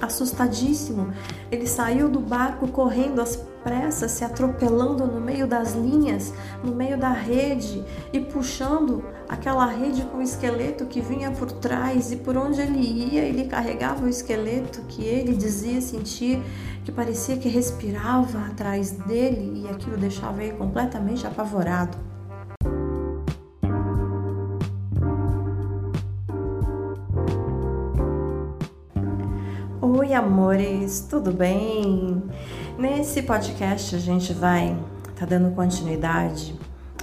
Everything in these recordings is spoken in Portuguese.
Assustadíssimo, ele saiu do barco correndo às pressas, se atropelando no meio das linhas, no meio da rede e puxando aquela rede com o esqueleto que vinha por trás e por onde ele ia, ele carregava o esqueleto que ele dizia sentir, que parecia que respirava atrás dele e aquilo deixava ele completamente apavorado. Amores, tudo bem? Nesse podcast a gente vai tá dando continuidade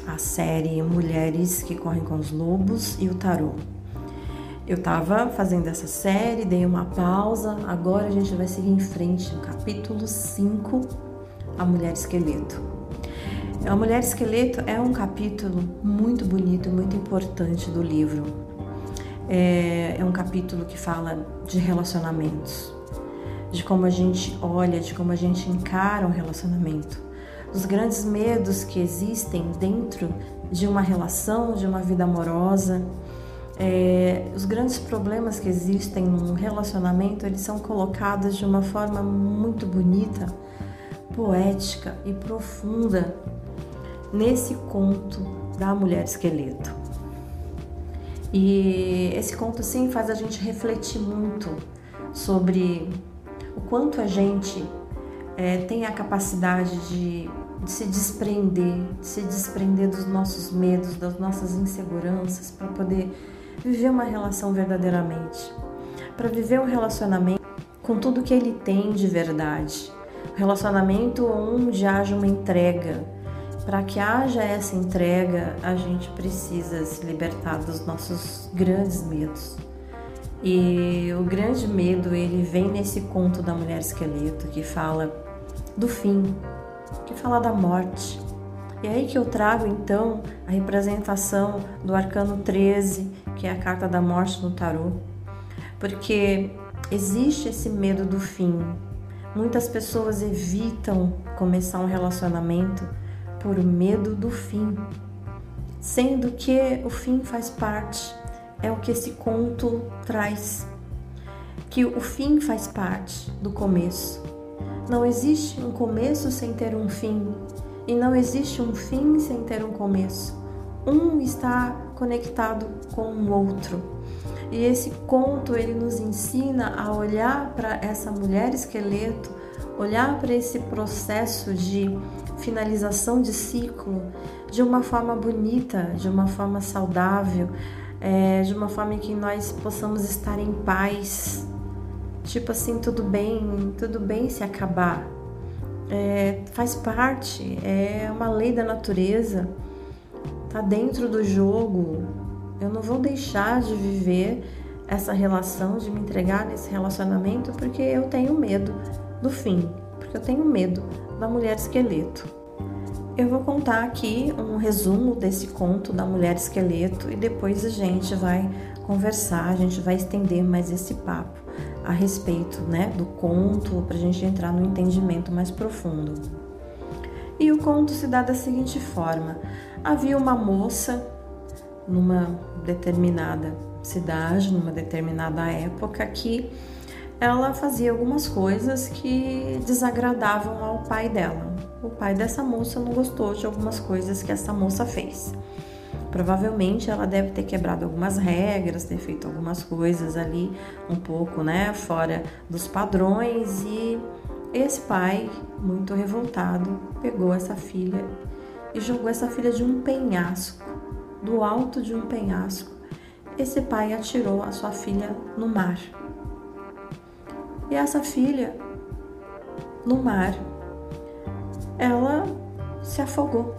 à série Mulheres que correm com os lobos e o tarô. Eu tava fazendo essa série, dei uma pausa, agora a gente vai seguir em frente no capítulo 5, A Mulher Esqueleto. A Mulher Esqueleto é um capítulo muito bonito, muito importante do livro. É, é um capítulo que fala de relacionamentos, de como a gente olha, de como a gente encara um relacionamento, dos grandes medos que existem dentro de uma relação, de uma vida amorosa. É, os grandes problemas que existem num relacionamento, eles são colocados de uma forma muito bonita, poética e profunda nesse conto da mulher esqueleto. E esse conto sim faz a gente refletir muito sobre o quanto a gente é, tem a capacidade de, de, se desprender, de se desprender dos nossos medos, das nossas inseguranças, para poder viver uma relação verdadeiramente, para viver um relacionamento com tudo que ele tem de verdade, um relacionamento onde haja uma entrega. Para que haja essa entrega, a gente precisa se libertar dos nossos grandes medos. E o grande medo, ele vem nesse conto da mulher esqueleto que fala do fim, que fala da morte. E é aí que eu trago então a representação do arcano 13, que é a carta da morte no tarô. Porque existe esse medo do fim. Muitas pessoas evitam começar um relacionamento por medo do fim, sendo que o fim faz parte é o que esse conto traz. Que o fim faz parte do começo. Não existe um começo sem ter um fim, e não existe um fim sem ter um começo. Um está conectado com o outro. E esse conto ele nos ensina a olhar para essa mulher esqueleto, olhar para esse processo de finalização de ciclo de uma forma bonita, de uma forma saudável, é, de uma forma que nós possamos estar em paz. Tipo assim, tudo bem, tudo bem se acabar. É, faz parte, é uma lei da natureza, tá dentro do jogo. Eu não vou deixar de viver essa relação, de me entregar nesse relacionamento, porque eu tenho medo do fim, porque eu tenho medo da mulher esqueleto. Eu vou contar aqui um resumo desse conto da mulher esqueleto e depois a gente vai conversar, a gente vai estender mais esse papo a respeito né, do conto para a gente entrar no entendimento mais profundo. E o conto se dá da seguinte forma: havia uma moça numa determinada cidade, numa determinada época, que ela fazia algumas coisas que desagradavam ao pai dela. O pai dessa moça não gostou de algumas coisas que essa moça fez. Provavelmente ela deve ter quebrado algumas regras, ter feito algumas coisas ali um pouco, né, fora dos padrões e esse pai, muito revoltado, pegou essa filha e jogou essa filha de um penhasco, do alto de um penhasco. Esse pai atirou a sua filha no mar. E essa filha, no mar, ela se afogou.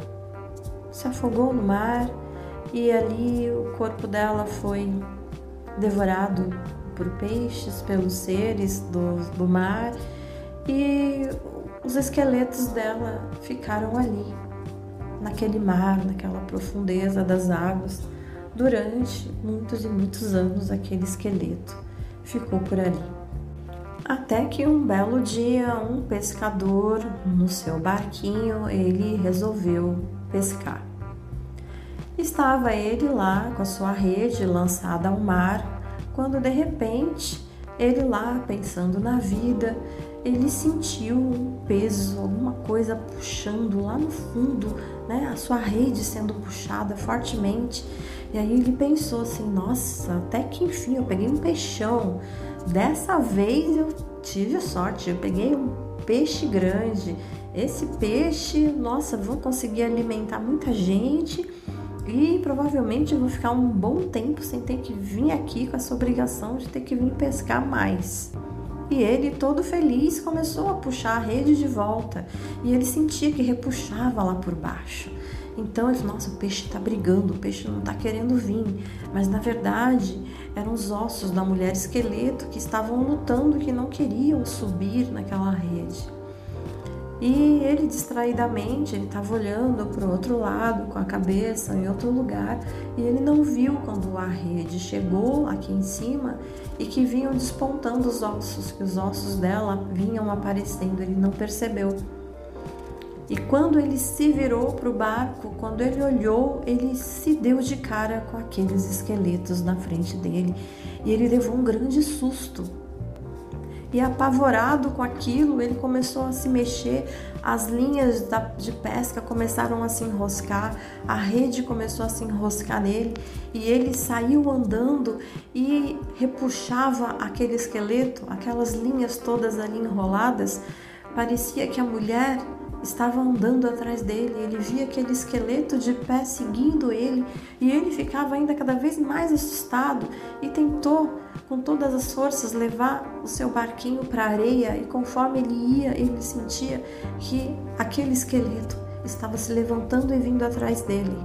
Se afogou no mar e ali o corpo dela foi devorado por peixes, pelos seres do, do mar e os esqueletos dela ficaram ali, naquele mar, naquela profundeza das águas. Durante muitos e muitos anos, aquele esqueleto ficou por ali. Até que um belo dia, um pescador no seu barquinho, ele resolveu pescar. Estava ele lá com a sua rede lançada ao mar, quando de repente ele lá pensando na vida, ele sentiu um peso, alguma coisa puxando lá no fundo, né? A sua rede sendo puxada fortemente. E aí ele pensou assim: nossa, até que enfim eu peguei um peixão. Dessa vez eu tive sorte, eu peguei um peixe grande. Esse peixe, nossa, vou conseguir alimentar muita gente e provavelmente vou ficar um bom tempo sem ter que vir aqui com essa obrigação de ter que vir pescar mais. E ele, todo feliz, começou a puxar a rede de volta e ele sentia que repuxava lá por baixo. Então ele falou: Nossa, o peixe está brigando, o peixe não está querendo vir. Mas na verdade eram os ossos da mulher esqueleto que estavam lutando, que não queriam subir naquela rede. E ele distraidamente, ele estava olhando para o outro lado, com a cabeça em outro lugar, e ele não viu quando a rede chegou aqui em cima e que vinham despontando os ossos, que os ossos dela vinham aparecendo, ele não percebeu. E quando ele se virou para o barco, quando ele olhou, ele se deu de cara com aqueles esqueletos na frente dele e ele levou um grande susto e apavorado com aquilo, ele começou a se mexer, as linhas de pesca começaram a se enroscar, a rede começou a se enroscar nele e ele saiu andando e repuxava aquele esqueleto, aquelas linhas todas ali enroladas. Parecia que a mulher estava andando atrás dele, ele via aquele esqueleto de pé seguindo ele e ele ficava ainda cada vez mais assustado e tentou com todas as forças levar o seu barquinho para a areia e conforme ele ia, ele sentia que aquele esqueleto estava se levantando e vindo atrás dele.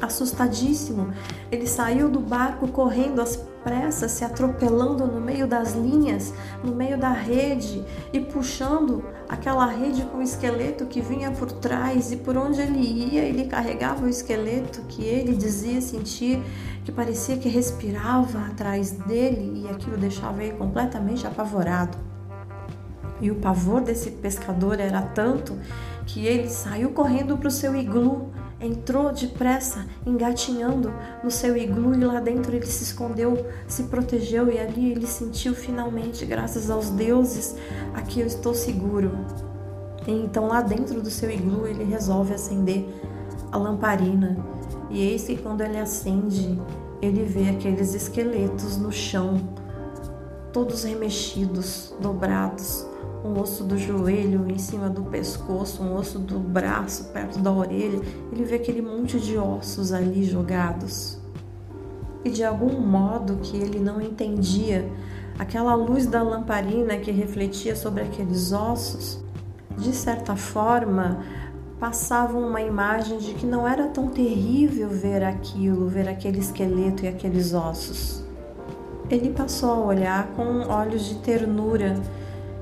Assustadíssimo, ele saiu do barco correndo às pressas, se atropelando no meio das linhas, no meio da rede e puxando aquela rede com o esqueleto que vinha por trás e por onde ele ia, ele carregava o esqueleto que ele dizia sentir, que parecia que respirava atrás dele e aquilo deixava ele completamente apavorado. E o pavor desse pescador era tanto que ele saiu correndo para o seu iglu entrou depressa, engatinhando no seu iglu e lá dentro ele se escondeu, se protegeu e ali ele sentiu finalmente, graças aos deuses, aqui eu estou seguro. E então lá dentro do seu iglu ele resolve acender a lamparina e eis que quando ele acende, ele vê aqueles esqueletos no chão, todos remexidos, dobrados, um osso do joelho em cima do pescoço, um osso do braço perto da orelha. Ele vê aquele monte de ossos ali jogados. E de algum modo que ele não entendia, aquela luz da lamparina que refletia sobre aqueles ossos, de certa forma, passava uma imagem de que não era tão terrível ver aquilo, ver aquele esqueleto e aqueles ossos. Ele passou a olhar com olhos de ternura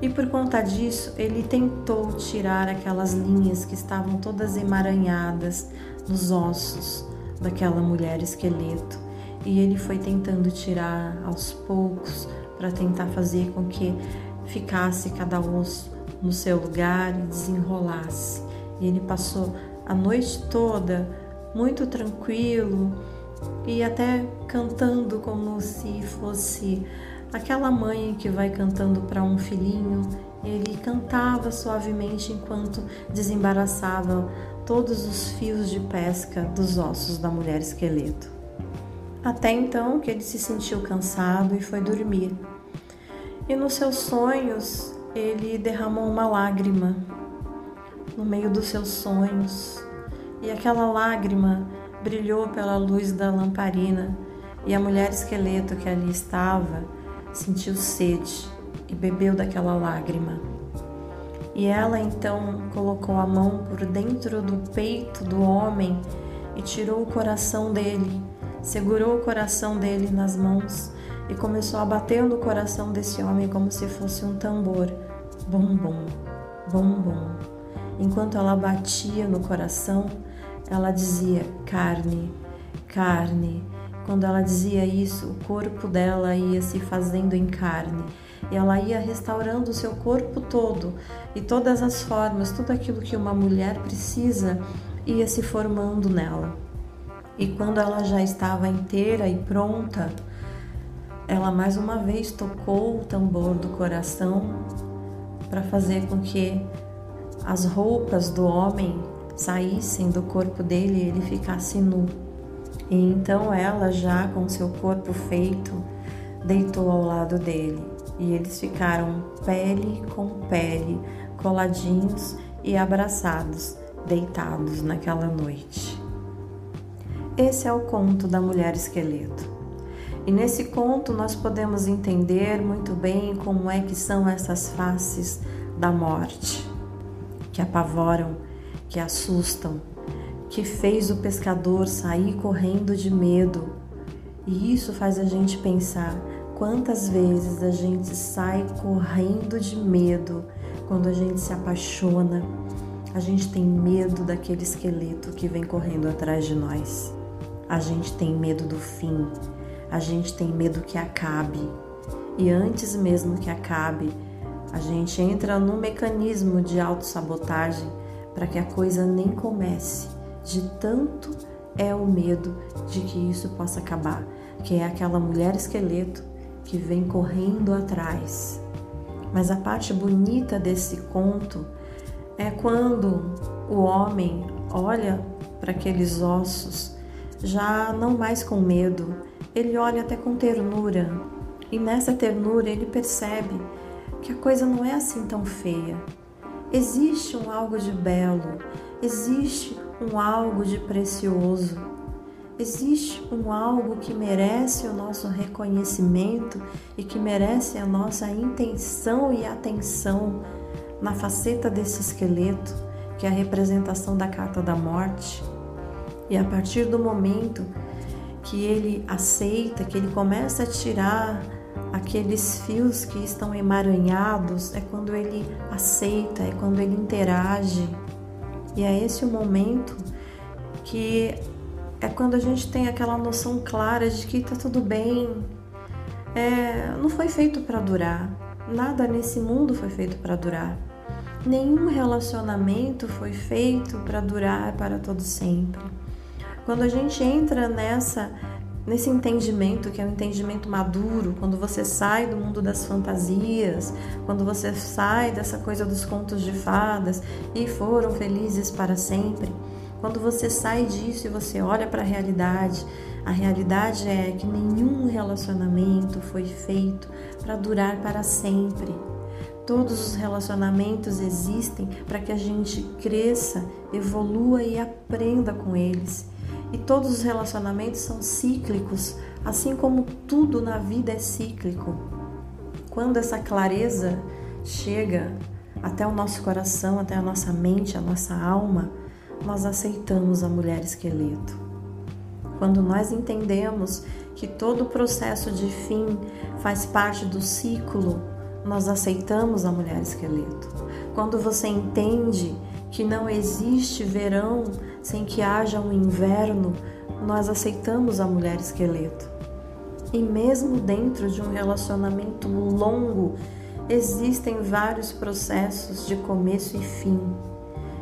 e por conta disso, ele tentou tirar aquelas linhas que estavam todas emaranhadas nos ossos daquela mulher esqueleto. E ele foi tentando tirar aos poucos para tentar fazer com que ficasse cada osso no seu lugar e desenrolasse. E ele passou a noite toda muito tranquilo e até cantando como se fosse Aquela mãe que vai cantando para um filhinho, ele cantava suavemente enquanto desembaraçava todos os fios de pesca dos ossos da mulher esqueleto. Até então que ele se sentiu cansado e foi dormir. E nos seus sonhos ele derramou uma lágrima no meio dos seus sonhos, e aquela lágrima brilhou pela luz da lamparina, e a mulher esqueleto que ali estava sentiu sede e bebeu daquela lágrima. E ela então colocou a mão por dentro do peito do homem e tirou o coração dele, segurou o coração dele nas mãos e começou a bater no coração desse homem como se fosse um tambor. Bum bum, bum bum. Enquanto ela batia no coração, ela dizia: carne, carne, quando ela dizia isso, o corpo dela ia se fazendo em carne. E ela ia restaurando o seu corpo todo e todas as formas, tudo aquilo que uma mulher precisa ia se formando nela. E quando ela já estava inteira e pronta, ela mais uma vez tocou o tambor do coração para fazer com que as roupas do homem saíssem do corpo dele e ele ficasse nu. E então ela, já com seu corpo feito, deitou ao lado dele e eles ficaram pele com pele, coladinhos e abraçados, deitados naquela noite. Esse é o conto da mulher esqueleto. E nesse conto nós podemos entender muito bem como é que são essas faces da morte, que apavoram, que assustam, que fez o pescador sair correndo de medo. E isso faz a gente pensar quantas vezes a gente sai correndo de medo quando a gente se apaixona. A gente tem medo daquele esqueleto que vem correndo atrás de nós. A gente tem medo do fim, a gente tem medo que acabe. E antes mesmo que acabe, a gente entra num mecanismo de autossabotagem para que a coisa nem comece, de tanto é o medo de que isso possa acabar, que é aquela mulher esqueleto que vem correndo atrás. Mas a parte bonita desse conto é quando o homem olha para aqueles ossos, já não mais com medo, ele olha até com ternura. E nessa ternura ele percebe que a coisa não é assim tão feia. Existe um algo de belo, existe um algo de precioso, existe um algo que merece o nosso reconhecimento e que merece a nossa intenção e atenção na faceta desse esqueleto, que é a representação da carta da morte. E a partir do momento que ele aceita, que ele começa a tirar aqueles fios que estão emaranhados, é quando ele aceita, é quando ele interage. E é esse o momento que é quando a gente tem aquela noção clara de que tá tudo bem. É, não foi feito para durar. Nada nesse mundo foi feito para durar. Nenhum relacionamento foi feito para durar para todo sempre. Quando a gente entra nessa nesse entendimento que é um entendimento maduro, quando você sai do mundo das fantasias, quando você sai dessa coisa dos contos de fadas e foram felizes para sempre, quando você sai disso e você olha para a realidade, a realidade é que nenhum relacionamento foi feito para durar para sempre. Todos os relacionamentos existem para que a gente cresça, evolua e aprenda com eles. E todos os relacionamentos são cíclicos, assim como tudo na vida é cíclico. Quando essa clareza chega até o nosso coração, até a nossa mente, a nossa alma, nós aceitamos a mulher esqueleto. Quando nós entendemos que todo o processo de fim faz parte do ciclo, nós aceitamos a mulher esqueleto. Quando você entende que não existe verão sem que haja um inverno, nós aceitamos a mulher esqueleto. E mesmo dentro de um relacionamento longo, existem vários processos de começo e fim.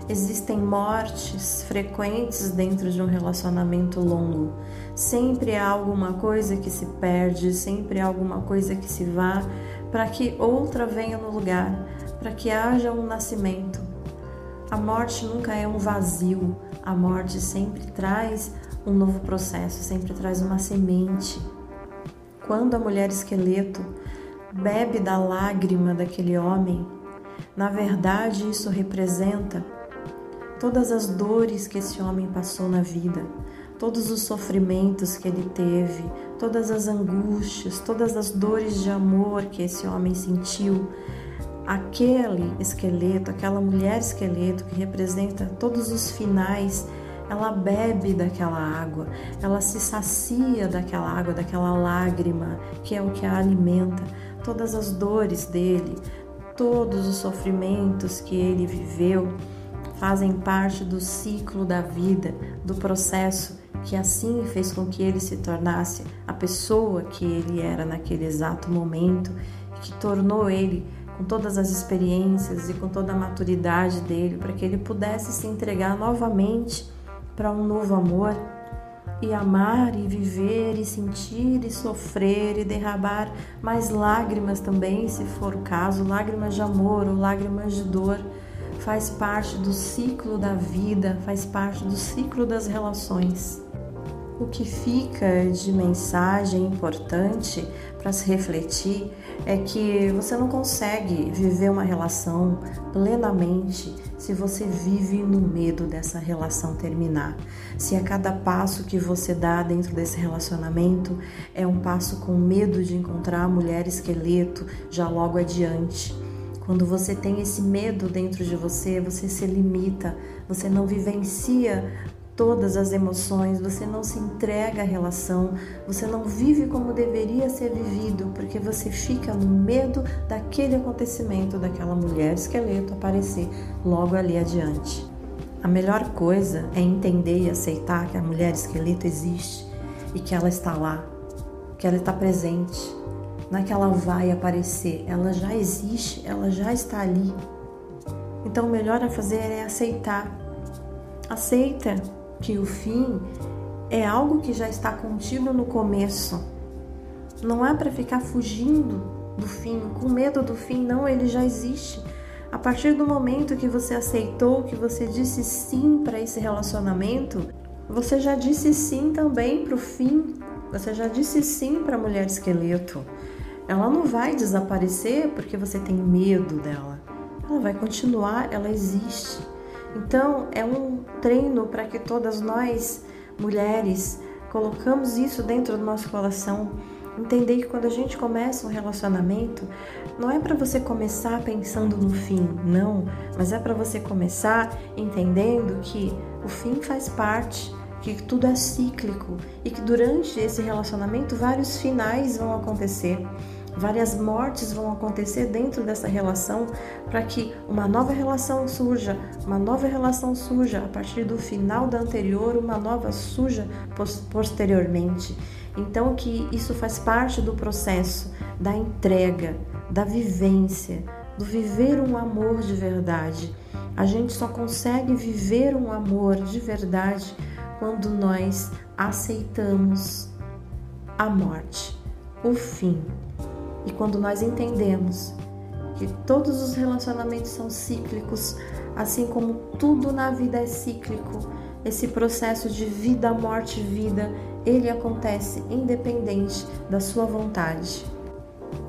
Existem mortes frequentes dentro de um relacionamento longo. Sempre há alguma coisa que se perde, sempre há alguma coisa que se vá, para que outra venha no lugar, para que haja um nascimento. A morte nunca é um vazio, a morte sempre traz um novo processo, sempre traz uma semente. Quando a mulher esqueleto bebe da lágrima daquele homem, na verdade isso representa todas as dores que esse homem passou na vida, todos os sofrimentos que ele teve, todas as angústias, todas as dores de amor que esse homem sentiu, aquele esqueleto, aquela mulher esqueleto que representa todos os finais, ela bebe daquela água, ela se sacia daquela água, daquela lágrima, que é o que a alimenta, todas as dores dele, todos os sofrimentos que ele viveu fazem parte do ciclo da vida, do processo que assim fez com que ele se tornasse a pessoa que ele era naquele exato momento, que tornou ele com todas as experiências e com toda a maturidade dele, para que ele pudesse se entregar novamente para um novo amor. e amar e viver e sentir e sofrer e derramar mais lágrimas também, se for o caso, lágrimas de amor ou lágrimas de dor, faz parte do ciclo da vida, faz parte do ciclo das relações. O que fica de mensagem importante para se refletir é que você não consegue viver uma relação plenamente se você vive no medo dessa relação terminar. Se a cada passo que você dá dentro desse relacionamento é um passo com medo de encontrar a mulher esqueleto já logo adiante. Quando você tem esse medo dentro de você, você se limita, você não vivencia todas as emoções, você não se entrega à relação, você não vive como deveria ser vivido, porque você fica no medo daquele acontecimento, daquela mulher esqueleto aparecer logo ali adiante. A melhor coisa é entender e aceitar que a mulher esqueleto existe e que ela está lá, que ela está presente. Não é que ela vai aparecer, ela já existe, ela já está ali. Então o melhor a fazer é aceitar. Aceita que o fim é algo que já está contido no começo. Não é para ficar fugindo do fim, com medo do fim, não, ele já existe. A partir do momento que você aceitou, que você disse sim para esse relacionamento, você já disse sim também para o fim. Você já disse sim para a mulher esqueleto. Ela não vai desaparecer porque você tem medo dela. Ela vai continuar, ela existe. Então, é um treino para que todas nós, mulheres, colocamos isso dentro do nosso coração. Entender que quando a gente começa um relacionamento, não é para você começar pensando no fim, não, mas é para você começar entendendo que o fim faz parte, que tudo é cíclico e que durante esse relacionamento vários finais vão acontecer. Várias mortes vão acontecer dentro dessa relação para que uma nova relação surja, uma nova relação surja a partir do final da anterior, uma nova surja posteriormente. Então que isso faz parte do processo da entrega, da vivência, do viver um amor de verdade. A gente só consegue viver um amor de verdade quando nós aceitamos a morte, o fim, e quando nós entendemos que todos os relacionamentos são cíclicos, assim como tudo na vida é cíclico, esse processo de vida, morte, vida, ele acontece independente da sua vontade.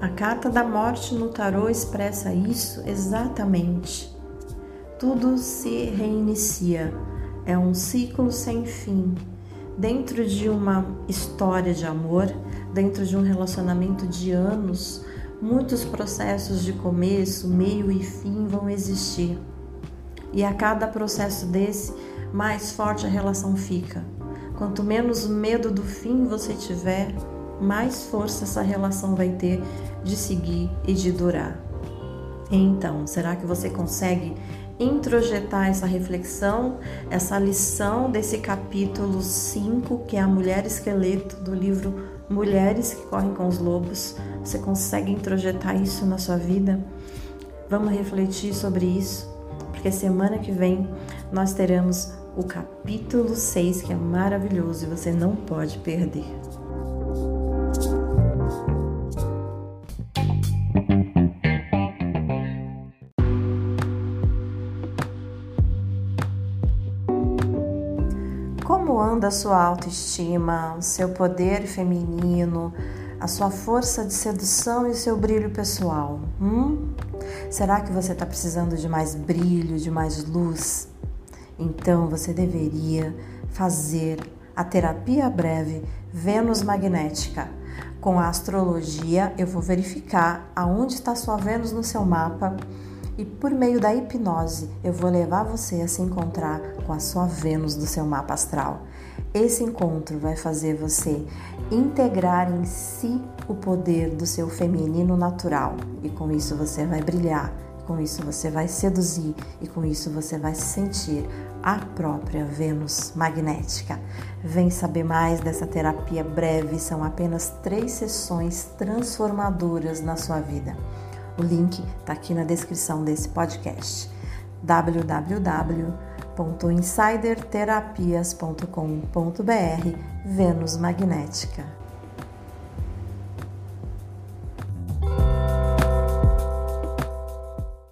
A carta da morte no tarô expressa isso exatamente. Tudo se reinicia, é um ciclo sem fim. Dentro de uma história de amor, dentro de um relacionamento de anos, muitos processos de começo, meio e fim vão existir. E a cada processo desse, mais forte a relação fica. Quanto menos medo do fim você tiver, mais força essa relação vai ter de seguir e de durar. Então, será que você consegue introjetar essa reflexão, essa lição desse capítulo 5, que é a mulher esqueleto do livro mulheres que correm com os lobos. Você consegue introjetar isso na sua vida? Vamos refletir sobre isso, porque semana que vem nós teremos o capítulo 6, que é maravilhoso e você não pode perder. Da sua autoestima, o seu poder feminino, a sua força de sedução e o seu brilho pessoal. Hum? Será que você está precisando de mais brilho, de mais luz? Então você deveria fazer a terapia breve Vênus magnética. Com a astrologia, eu vou verificar aonde está sua Vênus no seu mapa e por meio da hipnose eu vou levar você a se encontrar com a sua Vênus do seu mapa astral. Esse encontro vai fazer você integrar em si o poder do seu feminino natural e com isso você vai brilhar, com isso você vai seduzir e com isso você vai se sentir a própria Vênus magnética. Vem saber mais dessa terapia breve, são apenas três sessões transformadoras na sua vida. O link está aqui na descrição desse podcast. www.insiderterapias.com.br Vênus Magnética.